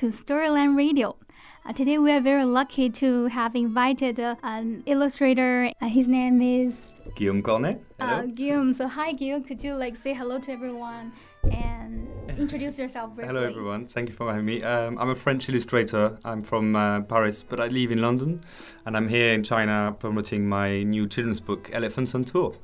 to Storyland Radio. Uh, today we are very lucky to have invited uh, an illustrator. Uh, his name is Guillaume Cornet. uh, Guillaume. So hi Guillaume, could you like say hello to everyone and introduce yourself briefly? Hello, everyone. Thank you for having me. Um, I'm a French illustrator. I'm from uh, Paris, but I live in London, and I'm here in China promoting my new children's book, Elephants on Tour.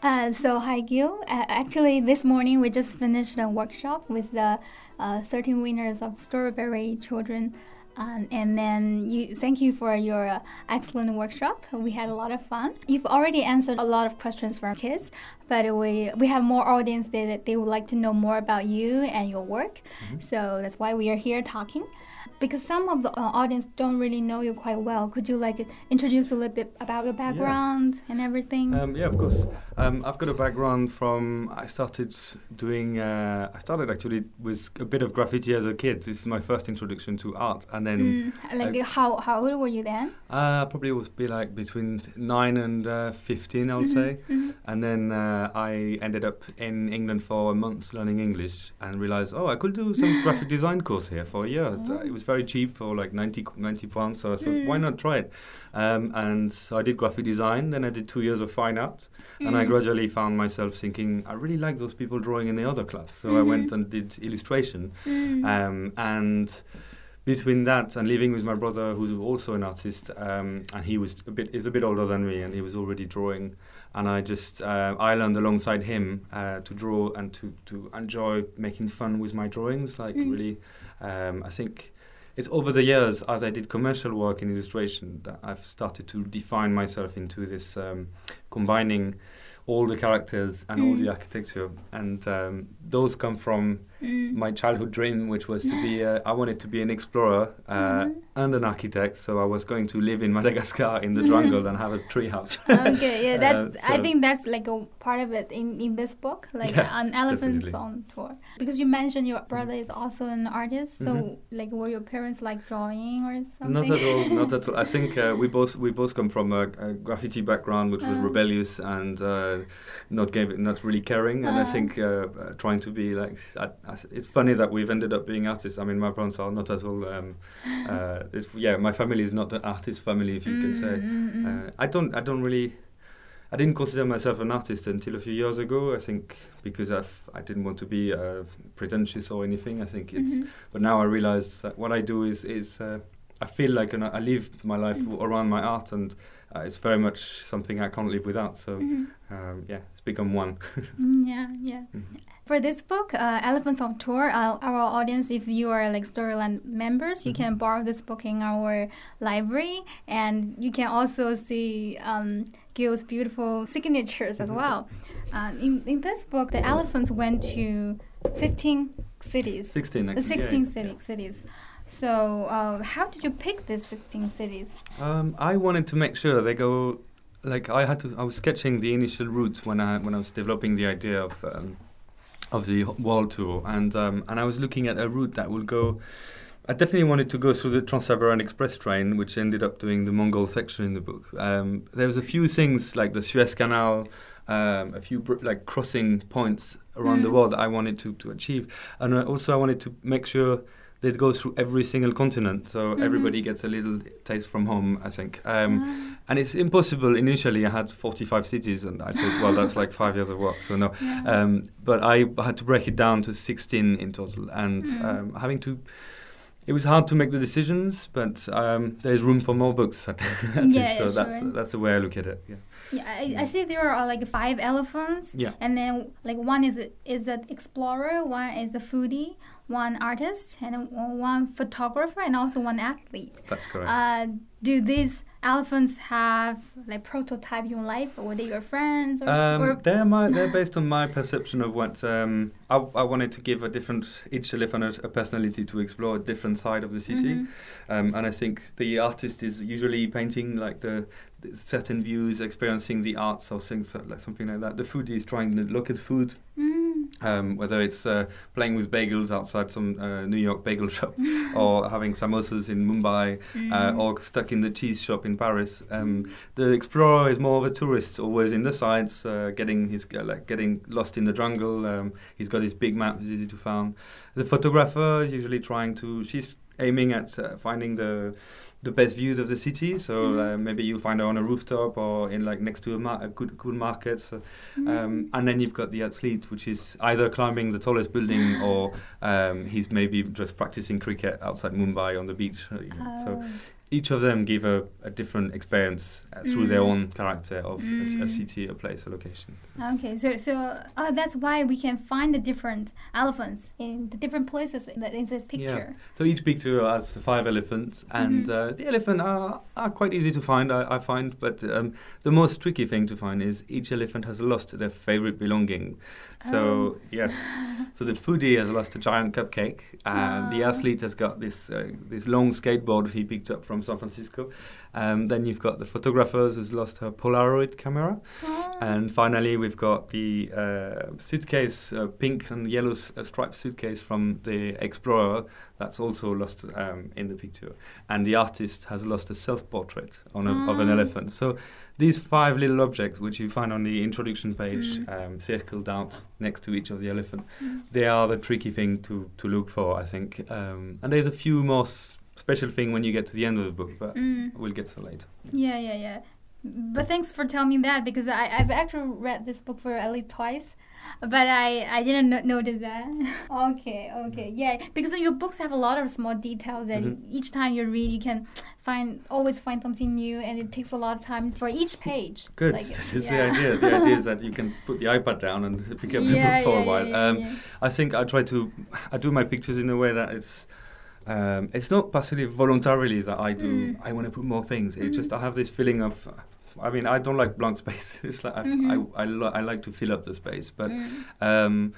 Uh, so hi Gil. Uh, actually, this morning we just finished a workshop with the uh, 13 winners of Strawberry Children. Um, and then you thank you for your uh, excellent workshop. We had a lot of fun. You've already answered a lot of questions from kids, but we we have more audience that they would like to know more about you and your work. So that's why we are here talking. Because some of the uh, audience don't really know you quite well. Could you like introduce a little bit about your background and everything? Um, yeah, of course. Um, I've got a background from. I started doing. Uh, I started actually with a bit of graffiti as a kid. This is my first introduction to art, and then Mm, like how how old were you then? uh, probably was be like between nine and uh, fifteen, I would say. Mhm. And then uh, I ended up in England for a month learning English and realized, oh, I could do some graphic design course here for a year. Uh, It was very cheap for like 90, 90 pounds. So I thought, why Mm. not try it? Um, and so I did graphic design. Then I did two years of fine art. And I Mm. gradually found myself thinking, I really like those people drawing in the other class. So I went Mhm. and did illustration. Mm. Um, and between that and living with my brother, who's also an artist, um, and he was a bit is a bit older than me, and he was already drawing, and I just uh, I learned alongside him uh, to draw and to to enjoy making fun with my drawings. Like Mm. really, um, I think. It's over the years, as I did commercial work in illustration, that I've started to define myself into this um, combining all the characters and all Mm. the architecture, and um, those come from Mm. my childhood dream, which was to be, uh, I wanted to be an explorer uh, Mhm. and an architect. So I was going to live in Madagascar in the jungle and have a tree house. okay, yeah, Uh, that's. I think that's like a part of it in, in this book, like Yeah, elephants definitely. on tour. Because you mentioned your brother is also an artist, so Mhm. like were your parents like drawing or something? Not at all. Not at all. I think uh, we both we both come from a, a graffiti background, which was Uh. rebellious and uh, not gave, not really caring. And I Uh. think uh, uh, trying to be like, I, it's funny that we've ended up being artists. I mean, my parents are not at all. Um, uh, yeah, my family is not an artist family, if you can say. Mm, mm, mm. Uh, I don't. I don't really. I didn't consider myself an artist until a few years ago. I think because I didn't want to be uh, pretentious or anything. I think it's. Mhm. But now I realize that what I do is is. Uh, I feel like an, I live my life around my art, and uh, it's very much something I can't live without. So Mhm. um, yeah, it's become one. Mm, yeah, yeah. Mhm. For this book, uh, Elephants on Tour, uh, our audience, if you are like Storyland members, you Mhm. can borrow this book in our library, and you can also see um, Gil's beautiful signatures as Mhm. well. Um, in, in this book, the elephants went to 15 cities, Sixteen. the Actually. 16 yeah, city, cities. So, uh, how did you pick these 16 cities? Um, I wanted to make sure they go. Like I had to. I was sketching the initial route when I when I was developing the idea of. Um, of the world tour, and um, and I was looking at a route that will go. I definitely wanted to go through the Trans-Siberian Express train, which ended up doing the Mongol section in the book. Um, there was a few things like the Suez Canal, um, a few br- like crossing points around the Mm. world that I wanted to, to achieve, and uh, also I wanted to make sure it goes through every single continent, so Mhm. everybody gets a little taste from home. I think. Um, Ah, and it's impossible. Initially, I had 45 cities, and I said, well, that's like five years of work, so no. yeah. Um, but I had to break it down to 16 in total, and Mm. um, having to. It was hard to make the decisions, but um, there's room for more books. Yeah, so that's that's the way I look at it. Yeah. Yeah, I, I see there are like five elephants. Yeah. And then like one is is the explorer, one is the foodie, one artist, and one photographer, and also one athlete. That's correct. Uh, do these elephants have like prototype in life, or were they your friends? Or, Um, or they're my they're based on my perception of what um, I, I wanted to give a different each elephant a, a personality to explore a different side of the city, Mhm. um, and I think the artist is usually painting like the, the certain views, experiencing the arts or things like something like that. The foodie is trying to look at food Mm. Um, whether it's uh, playing with bagels outside some uh, New York bagel shop, or having samosas in Mumbai, Mm. uh, or stuck in the cheese shop in Paris. Um, the explorer is more of a tourist, always in the sides, uh, getting his uh, like getting lost in the jungle. Um, he's got his big map, it's easy to find. The photographer is usually trying to. She's aiming at uh, finding the the best views of the city. So Mhm. uh, maybe you'll find her on a rooftop or in like next to a, mar- a good good market. So, Mm. um, and then you've got the athlete, which is either climbing the tallest building or um, he's maybe just practicing cricket outside Mumbai on the beach. uh, you know. So Oh. Each of them give a, a different experience uh, through their Mm. own character of a Mm. city, a place, a location. Okay, so so uh, that's why we can find the different elephants in the different places in, the, in this picture. Yeah. So each picture has five elephants, and Mhm. uh, the elephant are, are quite easy to find, I, I find. But um, the most tricky thing to find is each elephant has lost their favorite belonging. So Oh. yes, so the foodie has lost a giant cupcake, and the athlete has got this uh, this long skateboard he picked up from San Francisco. Um, then you've got the photographer who's lost her Polaroid camera. Oh. And finally, we've got the uh, suitcase, uh, pink and yellow s- uh, striped suitcase from the explorer that's also lost um, in the picture. And the artist has lost a self-portrait on a, of an Ah. elephant. So these five little objects, which you find on the introduction page, Mm. um, circled out next to each of the elephant, Mm. they are the tricky thing to, to look for, I think. Um, and there's a few more s- special thing when you get to the end of the book, but Mm. we'll get to later. Yeah, yeah, yeah. But thanks for telling me that because I, I've actually read this book for at least twice, but I, I didn't no- notice that. okay, okay, yeah. Because your books have a lot of small details that Mhm. each time you read, you can find always find something new, and it takes a lot of time for each page. Good. Like, this is yeah. the idea. The idea is that you can put the iPad down and pick up the book for yeah, a while. yeah, um, yeah. I think I try to, I do my pictures in a way that it's, um, it's not possibly voluntarily that I do. Mm. I want to put more things. It Mhm. just I have this feeling of, I mean, I don't like blank space. it's like I, Mhm. I, I, li- I like to fill up the space, but Mm. um,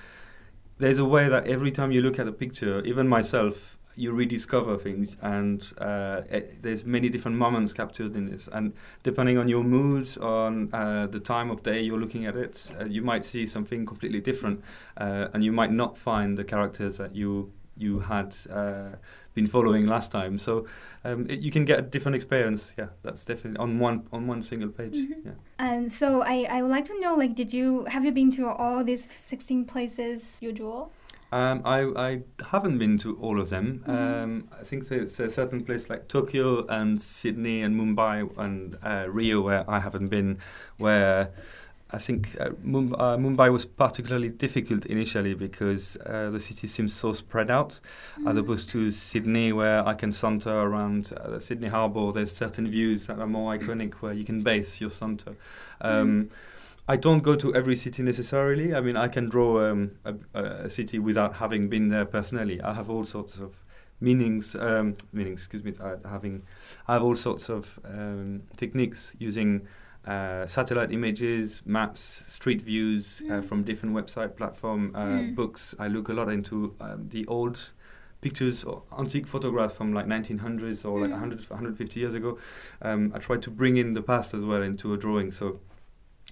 there's a way that every time you look at a picture, even myself, you rediscover things, and uh, it, there's many different moments captured in this. And depending on your mood, on uh, the time of day you're looking at it, uh, you might see something completely different, uh, and you might not find the characters that you you had uh, been following last time. So um, it, you can get a different experience. Yeah, that's definitely on one on one single page. Mhm. Yeah. And so I, I would like to know, like, did you have you been to all these sixteen places you draw? Um, I, I haven't been to all of them. Mhm. Um, I think there's a certain place like Tokyo and Sydney and Mumbai and uh, Rio where I haven't been, where I think uh, uh, Mumbai was particularly difficult initially because uh, the city seems so spread out, as Mhm. opposed to Sydney where I can saunter around uh, the Sydney Harbour. There's certain views that are more iconic where you can base your saunter. Um, I don't go to every city necessarily. I mean, I can draw um, a, a city without having been there personally. I have all sorts of meanings, um, meanings. Excuse me. Uh, having, I have all sorts of um, techniques using uh, satellite images, maps, street views uh, Mm. from different website platform, uh, Mm. books. I look a lot into um, the old pictures or antique photographs from like 1900s or like Mm. 100, 150 years ago. Um, I try to bring in the past as well into a drawing. So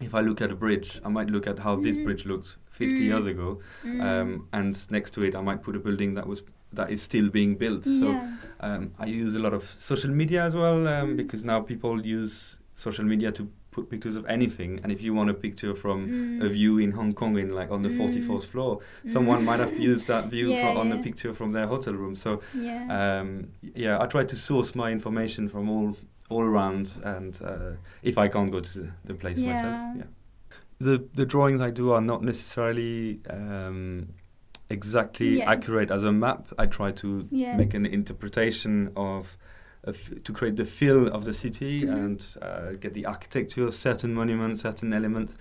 if I look at a bridge, I might look at how this Mhm. bridge looked 50 Mm. years ago, Mm. um, and next to it, I might put a building that was that is still being built. So um, I use a lot of social media as well um, Mm. because now people use social media to put pictures of anything. And if you want a picture from Mm. a view in Hong Kong in like on the Mm. 44th floor, Mm. someone might have used that view Yeah, for, on yeah. the picture from their hotel room. So yeah. um, yeah, I try to source my information from all all around, and uh, if I can't go to the, the place Yeah. myself, yeah. The the drawings I do are not necessarily um, exactly accurate as a map. I try to Yeah. make an interpretation of. To create the feel of the city Mhm. and uh, get the architecture, certain monuments, certain elements.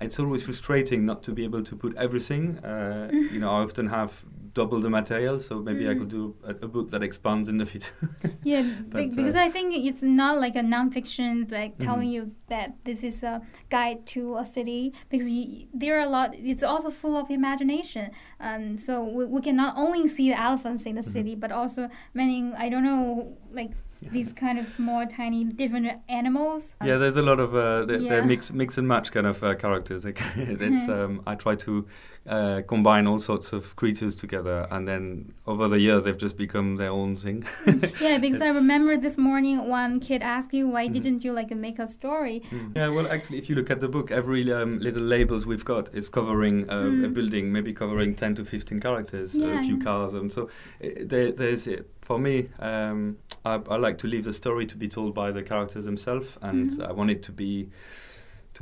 It's always frustrating not to be able to put everything. Uh, you know, I often have double the material, so maybe I Mhm. could do a, a book that expands in the future. Yeah, But, uh, because I think it's not like a nonfiction, like telling Mhm. you that this is a guide to a city. Because you, there are a lot. It's also full of imagination, and so we, we can not only see the elephants in the Mhm. city, but also many. I don't know, like these kind of small, tiny, different animals. yeah, there's a lot of uh, they're, they're mix mix and match kind of uh, characters. Like, it's um, I try to uh, combine all sorts of creatures together, and then over the years they've just become their own thing. yeah, because I remember this morning one kid asked you why Mhm. didn't you like make a story? Mm. Yeah, well, actually, if you look at the book, every um, little labels we've got is covering uh, a Mm. building, maybe covering 10 to 15 characters, Yeah, a few cars. And so uh, there, there's, uh, for me, um, I, I like to leave the story to be told by the characters themselves, and Mhm. I want it to be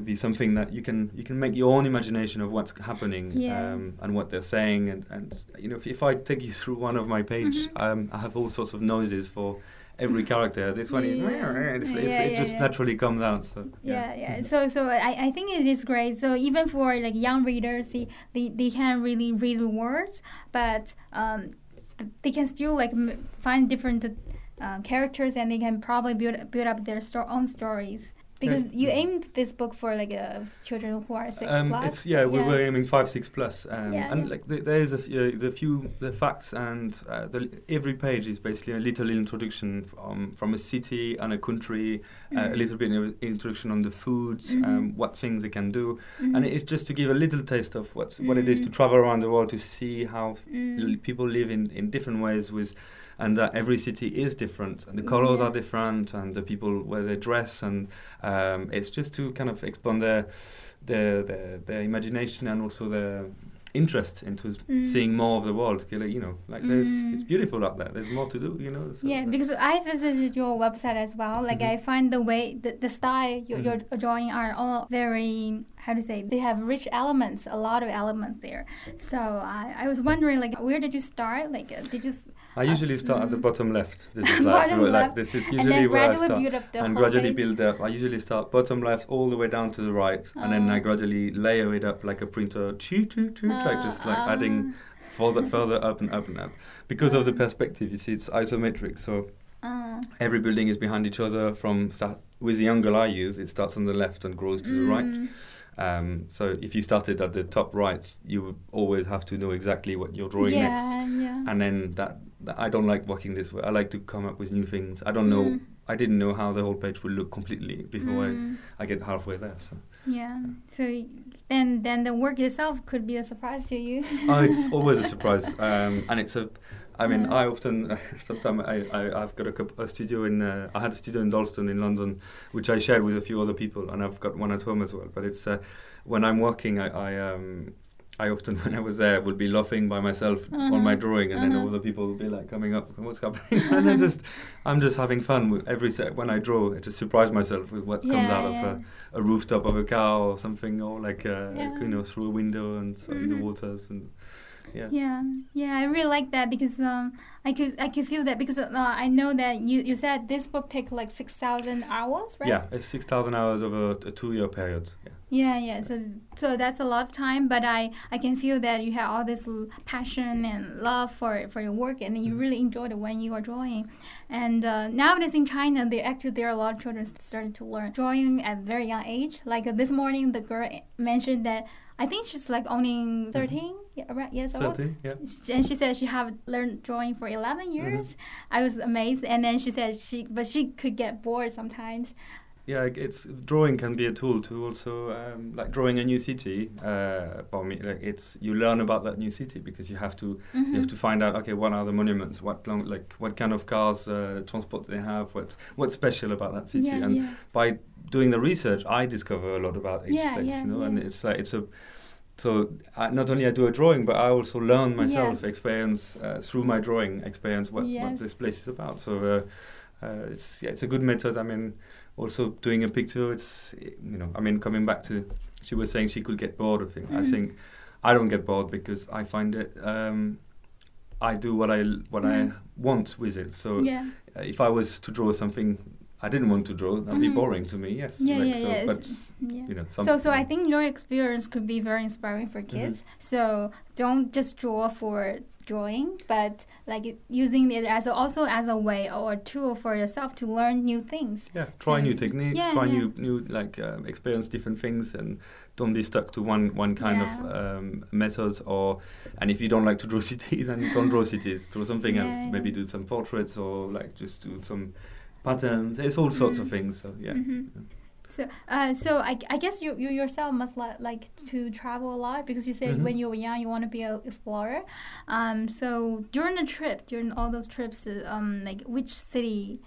to be something that you can you can make your own imagination of what's happening Yeah. um, and what they're saying and, and you know if, if I take you through one of my page Mhm. um, I have all sorts of noises for every character this one is Yeah. it's, it's, Yeah, it just naturally comes out so Yeah, yeah. Mhm. So, so I, I think it is great. So even for like young readers, they they, they can really read the words, but um, they can still like m- find different uh, characters, and they can probably build build up their sto- own stories. Because Yeah. you aimed this book for like uh, children who are six Um, plus. it's yeah, we were aiming five six plus, um, Yeah, and yeah. like the, there is a f- uh, the few the facts and uh, the, every page is basically a little introduction from from a city and a country, uh, a Mhm. little bit of introduction on the foods, Mhm. um, what things they can do, Mhm. and it's just to give a little taste of what's what it is to Mm. travel around the world to see how Mm. l- people live in, in different ways with and that every city is different and the colors Yeah. are different and the people where they dress and um, it's just to kind of expand their their their, their imagination and also their interest into Mm. seeing more of the world you know like there's Mm. it's beautiful out there there's more to do you know so Yeah, because I visited your website as well. Like Mhm. I find the way, the, the style you're, you're Mhm. drawing are all very, how to say, they have rich elements, a lot of elements there. So I, I was wondering, like, where did you start? Like, uh, did you, s- I usually start at the Mhm. bottom left this is like, Bottom like left, this is usually where I start build up the and gradually page? build up. I usually start bottom left all the way down to the right, and then I Oh. gradually layer it up like a printer, choo choo choo, like just like Uh, adding further further up and up and up. Because of the Um. perspective, you see, it's isometric, so uh, every building is behind each other. From start with the angle I use, it starts on the left and grows to the right. Um, so if you started at the top right, you would always have to know exactly what you're drawing next. yeah, yeah. And then that, that I don't like working this way. I like to come up with new things. I don't know. Mm. I didn't know how the whole page would look completely before Mm, I, I get halfway there. So yeah. So then, then the work itself could be a surprise to you. oh, it's always a surprise, um, and it's a. I mean, Yeah. I often sometimes I, I I've got a, a studio in uh, I had a studio in Dalston in London, which I shared with a few other people, and I've got one at home as well. But it's uh, when I'm working, I, I um. I often, when I was there, would be laughing by myself on my Uh-huh. drawing, and then Uh-huh. other people would be like coming up, "What's happening?" and I just, I'm just having fun with every set. When I draw, I just surprise myself with what comes out yeah. of a, a rooftop of a car or something, or like uh, Yeah. you know through a window and so in the waters and yeah. Yeah, yeah, I really like that because um, I could I could feel that because uh, I know that you, you said this book takes like six thousand hours, right? Yeah, it's six thousand hours over a two-year period. Yeah. Yeah, yeah. So so that's a lot of time, but I I can feel that you have all this l- passion and love for for your work, and you Mhm. really enjoyed it when you are drawing. And uh, nowadays in China, there actually there are a lot of children starting to learn drawing at a very young age. Like uh, this morning, the girl mentioned that I think she's like only 13 yeah, right, years old. Thirty. Yeah. and she said she have learned drawing for 11 years i was amazed and then she said she but she could get bored sometimes Yeah, it's drawing can be a tool to also um, like drawing a new city. Uh, for me, like it's you learn about that new city because you have to you have to find out okay what are the monuments, what long, like what kind of cars uh, transport they have, what what's special about that city, yeah, and yeah. by doing the research, I discover a lot about each Yeah, place, yeah, you know, yeah. and it's like it's a. So I, not only I do a drawing, but I also learn myself, Yes. experience uh, through my drawing, experience what, what this place is about. So uh, uh, it's yeah, it's a good method. I mean, also doing a picture, it's you know, I mean, coming back to she was saying she could get bored of things. I Mhm. think I don't get bored because I find it. Um, I do what I what Mhm. I want with it. So yeah uh, if I was to draw something I didn't want to draw, that'd be Mhm. boring to me. Yes. yeah like, yeah so, yeah, But yeah. you know, so so i think your experience could be very inspiring for Mm-hmm. kids so don't just draw for drawing but like using it as a, also as a way or a tool for yourself to learn new things yeah, try so- new techniques, yeah, try yeah. new new like um, experience different things, and don't be stuck to one one kind Yeah. of um, methods. Or and if you don't like to draw cities, then don't draw cities. Draw something else. Maybe do some portraits or like just do some patterns. It's all sorts of Mm. things. So yeah. Mhm. So, uh, so I, I guess you, you yourself must li- like to travel a lot because you said Mhm. when you were young you want to be an explorer. Um, so during the trip, during all those trips, uh, um, like which city?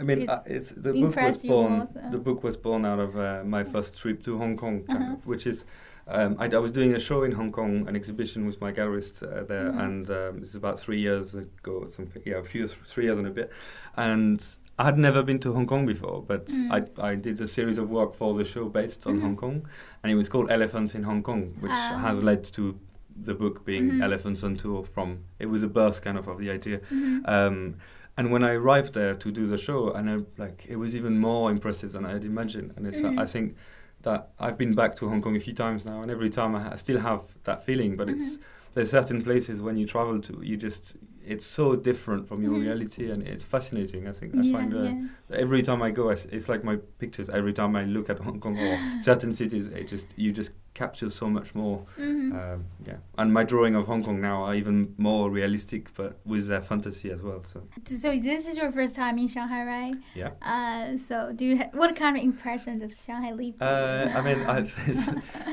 I mean, It uh, it's the book was born. most, uh. The book was born out of uh, my first trip to Hong Kong, kind Uh-huh. of, which is. Um, I, I was doing a show in Hong Kong, an exhibition with my gallerist uh, there, Mhm. and um, this is about three years ago, or something. Yeah, a few, three years and a bit. And I had never been to Hong Kong before, but Mm. I, I did a series of work for the show based on Mhm. Hong Kong, and it was called Elephants in Hong Kong, which Ah. has led to the book being Mhm. Elephants on Tour. From it was a birth kind of of the idea. Mhm. Um, and when I arrived there to do the show, and I, like it was even more impressive than I had imagined. And it's, Mhm. I think that I've been back to Hong Kong a few times now, and every time I, ha- I still have that feeling. But it's Mhm. there's certain places when you travel to, you just it's so different from your Mhm. reality, and it's fascinating. I think I yeah, find uh, yeah. every time I go, I s it's like my pictures. Every time I look at Hong Kong or certain cities, it just you just capture so much more. Mhm. Um, yeah, and my drawing of Hong Kong now are even more realistic, but with their fantasy as well. So So this is your first time in Shanghai, right? yeah. Uh, so do you ha- what kind of impression does Shanghai leave to Uh, you? I mean, I, it's, it's,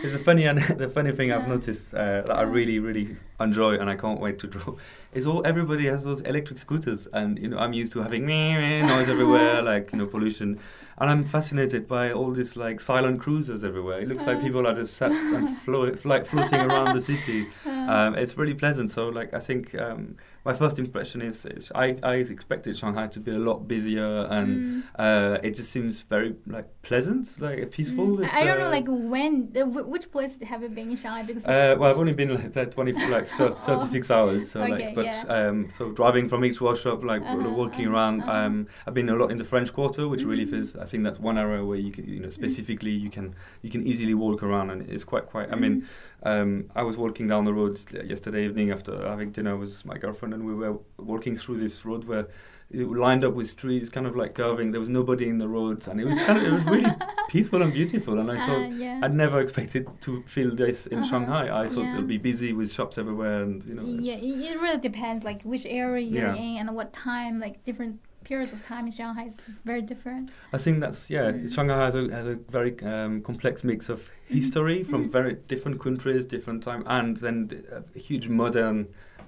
it's a funny and the funny thing I've noticed uh, that I really really enjoy and I can't wait to draw is all everybody has those electric scooters and you know I'm used to having noise everywhere like you know pollution and I'm fascinated by all this like silent cruisers everywhere. It looks like people are just sat and flo- like floating around the city. Um, it's really pleasant. So like I think um, my first impression is, is I, I expected Shanghai to be a lot busier and mm. uh, it just seems very like pleasant, like peaceful. Mm. I don't know, uh, like when, wh- which place have you been in Shanghai? Because Uh, well, I've only been like there 20, like thir- 36 hours. So Oh. Okay, like, but yeah. um, so driving from each workshop, like Uh-huh, walking uh-huh, around. uh-huh. Um, I've been a lot in the French Quarter, which really Mhm. feels. I think that's one area where you can, you know, specifically you can you can easily walk around, and it's quite quite. I mean, um, I was walking down the road yesterday evening after having dinner with my girlfriend, and we were walking through this road where it lined up with trees, kind of like curving. There was nobody in the road, and it was kind of it was really peaceful and beautiful. And I Uh, thought yeah. I'd never expected to feel this in Uh-huh. Shanghai. I thought Yeah. it'll be busy with shops everywhere, and you know. yeah, it really depends, like which area you're Yeah. in and what time, like different periods of time in Shanghai is very different. I think that's yeah. Mm. Shanghai has a has a very um, complex mix of history from Mhm. very different countries, different time, and then th- a huge modern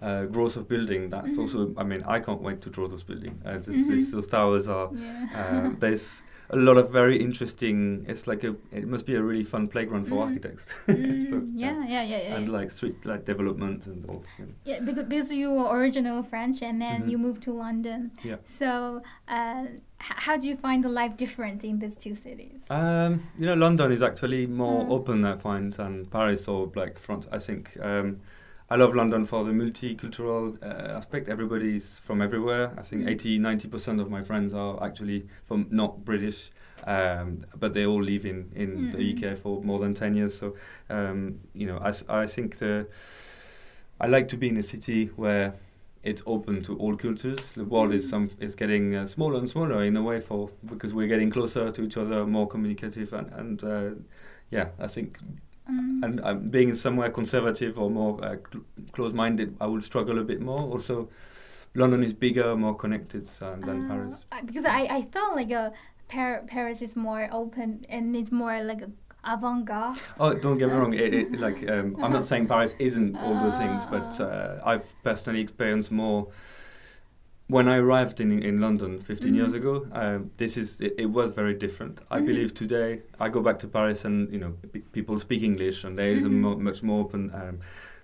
uh, growth of building. That's Mhm. also. I mean, I can't wait to draw those buildings. Uh, this, Mhm. this, those towers are. Yeah. Uh, there's a lot of very interesting. It's like a. It must be a really fun playground for Mhm. architects. Mm, So, yeah, yeah, yeah, yeah. And like street like development and all. You know. Yeah, because, because you were original French and then Mhm. you moved to London. Yeah. So, uh, h- how do you find the life different in these two cities? Um, you know, London is actually more Mm. open, I find, than Paris or like France. I think um, I love London for the multicultural uh, aspect. Everybody's from everywhere. I think Mm. 80, 90% of my friends are actually from not British, um, but they all live in, in the Mm-mm. UK for more than 10 years. So, um, you know, I, I think the, I like to be in a city where it's open to all cultures. The world is Mm. some is getting uh, smaller and smaller in a way for because we're getting closer to each other, more communicative, and, and uh, yeah, I think Mm. and um, being in somewhere conservative or more uh, cl- close-minded, I would struggle a bit more. Also, London is bigger, more connected uh, than Uh, Paris. Because I, I thought like a Par- Paris is more open and it's more like avant-garde. Oh, don't get me wrong. It, it, like um, I'm not saying Paris isn't all those things, but uh, I've personally experienced more. When I arrived in in London 15 years Mhm. ago, um, this is it, it was very different. I Mhm. believe today I go back to Paris and you know p- people speak English and there is a Mhm. mo- much more open. Um,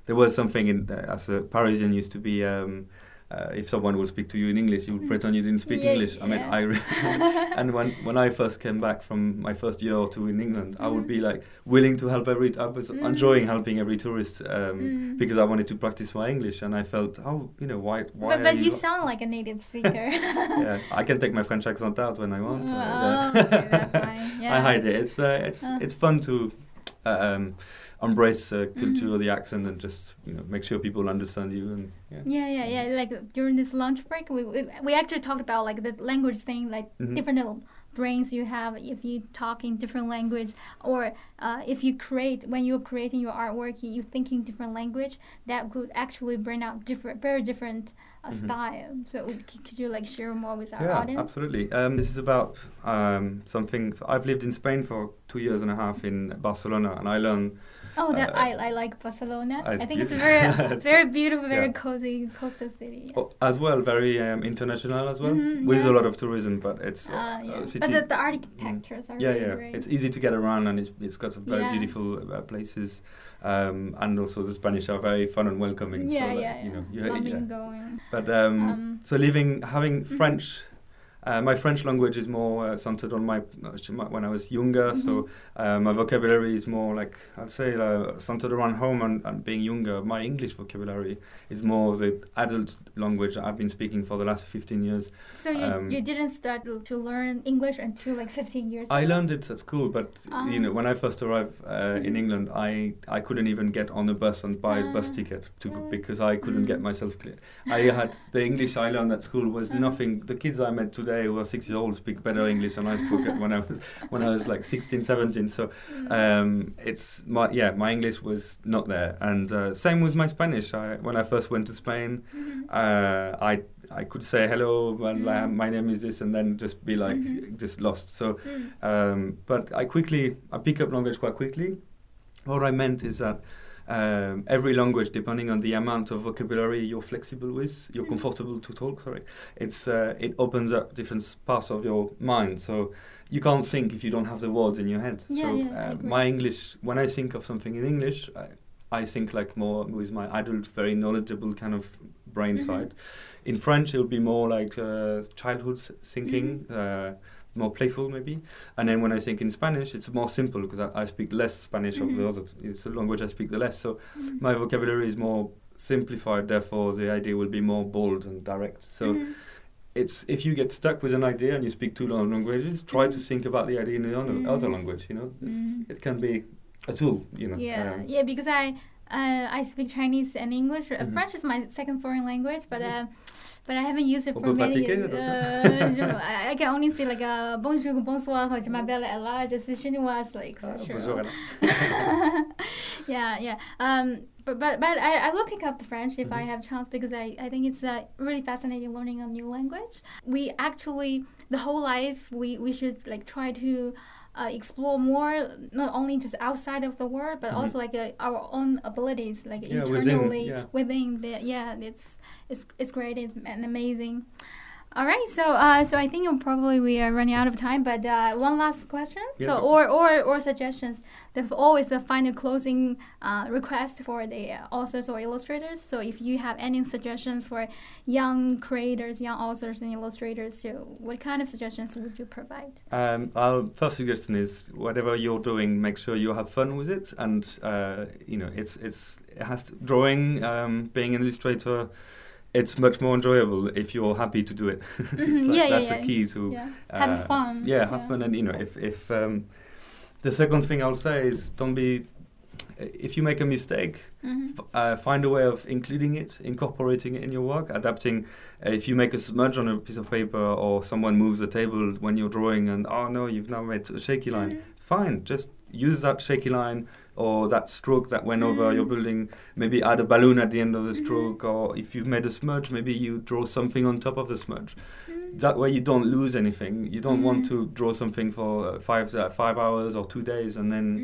there was something in uh, as a Parisian used to be. Um, uh, if someone will speak to you in English, you would Mm. pretend you didn't speak Yeah, English. I mean, yeah. I re- and when when I first came back from my first year or two in England, I would be like willing to help every. I was Mm. enjoying helping every tourist um, Mm. because I wanted to practice my English, and I felt, oh, you know, why? Why? but but you lo- sound like a native speaker. yeah, I can take my French accent out when I want. Oh, okay, that's fine. I Yeah. hide it. It's uh, it's Uh. it's fun to um, embrace the Mm-hmm. culture, the accent, and just you know make sure people understand you. And yeah, Yeah, yeah, yeah. Like during this lunch break, we we, we actually talked about like the language thing, like Mhm. different brains you have if you talk in different language, or uh, if you create when you're creating your artwork, you, you think in different language. That could actually bring out different, very different uh, Mhm. style. So c- could you like share more with our yeah, audience? absolutely. Um, this is about um, something. So I've lived in Spain for two years and a half in Barcelona, and I learned Oh, that Uh, I, I like Barcelona. ah, I think it's beautiful. very It's- very beautiful, very yeah. cozy coastal city. Yeah. Oh, as well, very um, international as well, Mhm, with yeah. a lot of tourism. But it's uh, Uh, yeah. a city. But the, the architectures are yeah, really yeah. great. It's easy to get around, and it's, it's got some very Yeah. beautiful uh, places. Um, and also the Spanish are very fun and welcoming. yeah, so that, yeah, you yeah. know, you, yeah. But um, Um, so living, having Mhm. French. Uh, my French language is more uh, centered on my, when I was younger, so Mm-hmm. uh, my vocabulary is more like I'd say uh, centered around home and, and being younger. My English vocabulary is more the adult language I've been speaking for the last 15 years. So you, Um, you didn't start to learn English until like 15 years I old? learned it at school, but you know when I first arrived uh, in Mhm. England, I, I couldn't even get on a bus and buy a bus Ah, ticket to really? because I couldn't get Mm. myself clear. I had the English I learned at school was Uh-huh. nothing. The kids I met today who are six years old speak better English than I spoke when I was when I was like 16, 17. So Mm. um, it's my yeah my English was not there, and uh, same with my Spanish. I, when I first went to Spain, Mhm. uh, I I could say hello and my name is this, and then just be like Mhm. just lost. So. Mm. Um, but I quickly I pick up language quite quickly. What I meant is that um, every language, depending on the amount of vocabulary you're flexible with, you're Mhm. comfortable to talk. Sorry, it's uh, it opens up different parts of your mind. So you can't think if you don't have the words in your head. Yeah, so yeah, uh, my English, when I think of something in English, I, I think like more with my adult, very knowledgeable kind of brain Mhm. side. In French, it would be more like uh, childhood thinking. Mm-hmm. More playful maybe and then when I think in Spanish it's more simple because I, I speak less Spanish of the Mhm. other it's the language I speak the less so Mm. my vocabulary is more simplified therefore the idea will be more bold and direct so Mhm. it's if you get stuck with an idea and you speak two lang- languages try to Mhm. think about the idea in the other, language you know it's, it can be a tool you know Yeah, um, yeah, because I uh, I speak Chinese and English. Uh. French is my second foreign language, but uh, but I haven't used it for many years. Uh, I, I can only say like uh, bonjour, bonsoir, je m'appelle Ella, je suis chinoise, like ah, etc. yeah, yeah. Um, but but but I, I will pick up the French if I Mhm. have chance because I, I think it's uh, really fascinating learning a new language. We actually the whole life we, we should like try to uh, explore more not only just outside of the world but Mhm. also like uh, our own abilities like Yeah, within, internally yeah. within the yeah it's it's it's great it's and amazing. All right, so uh, so I think probably we are running out of time, but uh, one last question. Yes, so or, or or suggestions. There's always the final closing uh, request for the uh, authors or illustrators. So if you have any suggestions for young creators, young authors and illustrators, so what kind of suggestions would you provide? Um, our first suggestion is whatever you're doing, make sure you have fun with it, and uh, you know it's it's it has to, drawing, um, being an illustrator. It's much more enjoyable if you're happy to do it. Mhm, like- yeah, that's yeah. the key to yeah, have uh, fun. Yeah, have fun, and you know if if um, the second thing I'll say is don't be. If you make a mistake, Mhm. f- uh, find a way of including it, incorporating it in your work, adapting. Uh, if you make a smudge on a piece of paper or someone moves the table when you're drawing and oh no, you've now made a shaky line. Mhm. Fine, just use that shaky line or that stroke that went over Mm. your building. Maybe add a balloon at the end of the Mhm. stroke, or if you've made a smudge, maybe you draw something on top of the smudge. Mhm. That way, you don't lose anything. You don't want Mhm. to draw something for uh, five uh, five hours or two days and then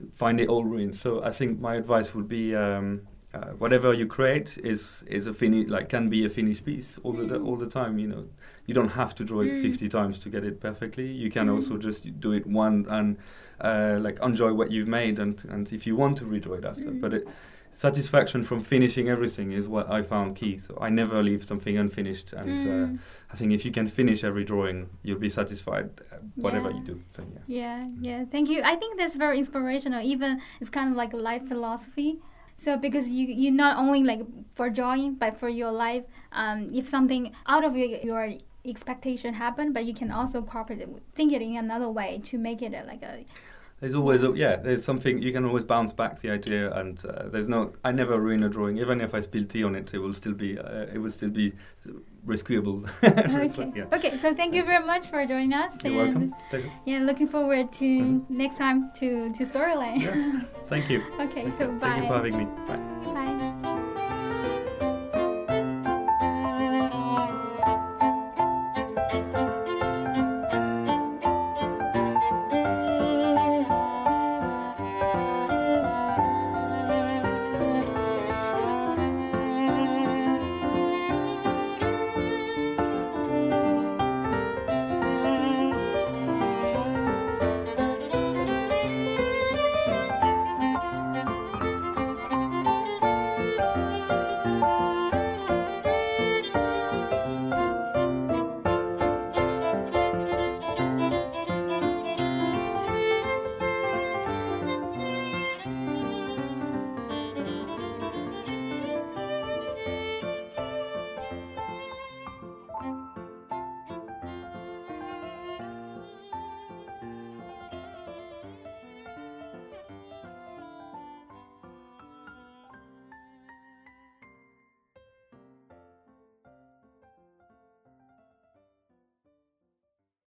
Mhm. find it all ruined. So I think my advice would be um, uh, whatever you create is is a fini- like can be a finished piece all the Mm. all the time. You know, you don't have to draw it Mm. fifty times to get it perfectly. You can Mm. also just do it one and uh, like enjoy what you've made, and and if you want to redraw it after, Mm. but it. Satisfaction from finishing everything is what I found key. So I never leave something unfinished, and uh. I think if you can finish every drawing, you'll be satisfied, uh, whatever Yeah. you do. So yeah. Yeah, yeah. Thank you. I think that's very inspirational. Even it's kind of like a life philosophy. So because you you not only like for drawing, but for your life, um, if something out of your, your expectation happen, but you can also incorporate it, think it in another way to make it like a there's always a, yeah there's something you can always bounce back the idea and uh, there's no I never ruin a drawing. Even if I spill tea on it it will still be uh, it will still be rescuable okay yeah. okay so thank you very much for joining us you're welcome Pleasure. yeah looking forward to mm-hmm. next time to to Storyland yeah. thank you okay so bye thank you for having me Bye. bye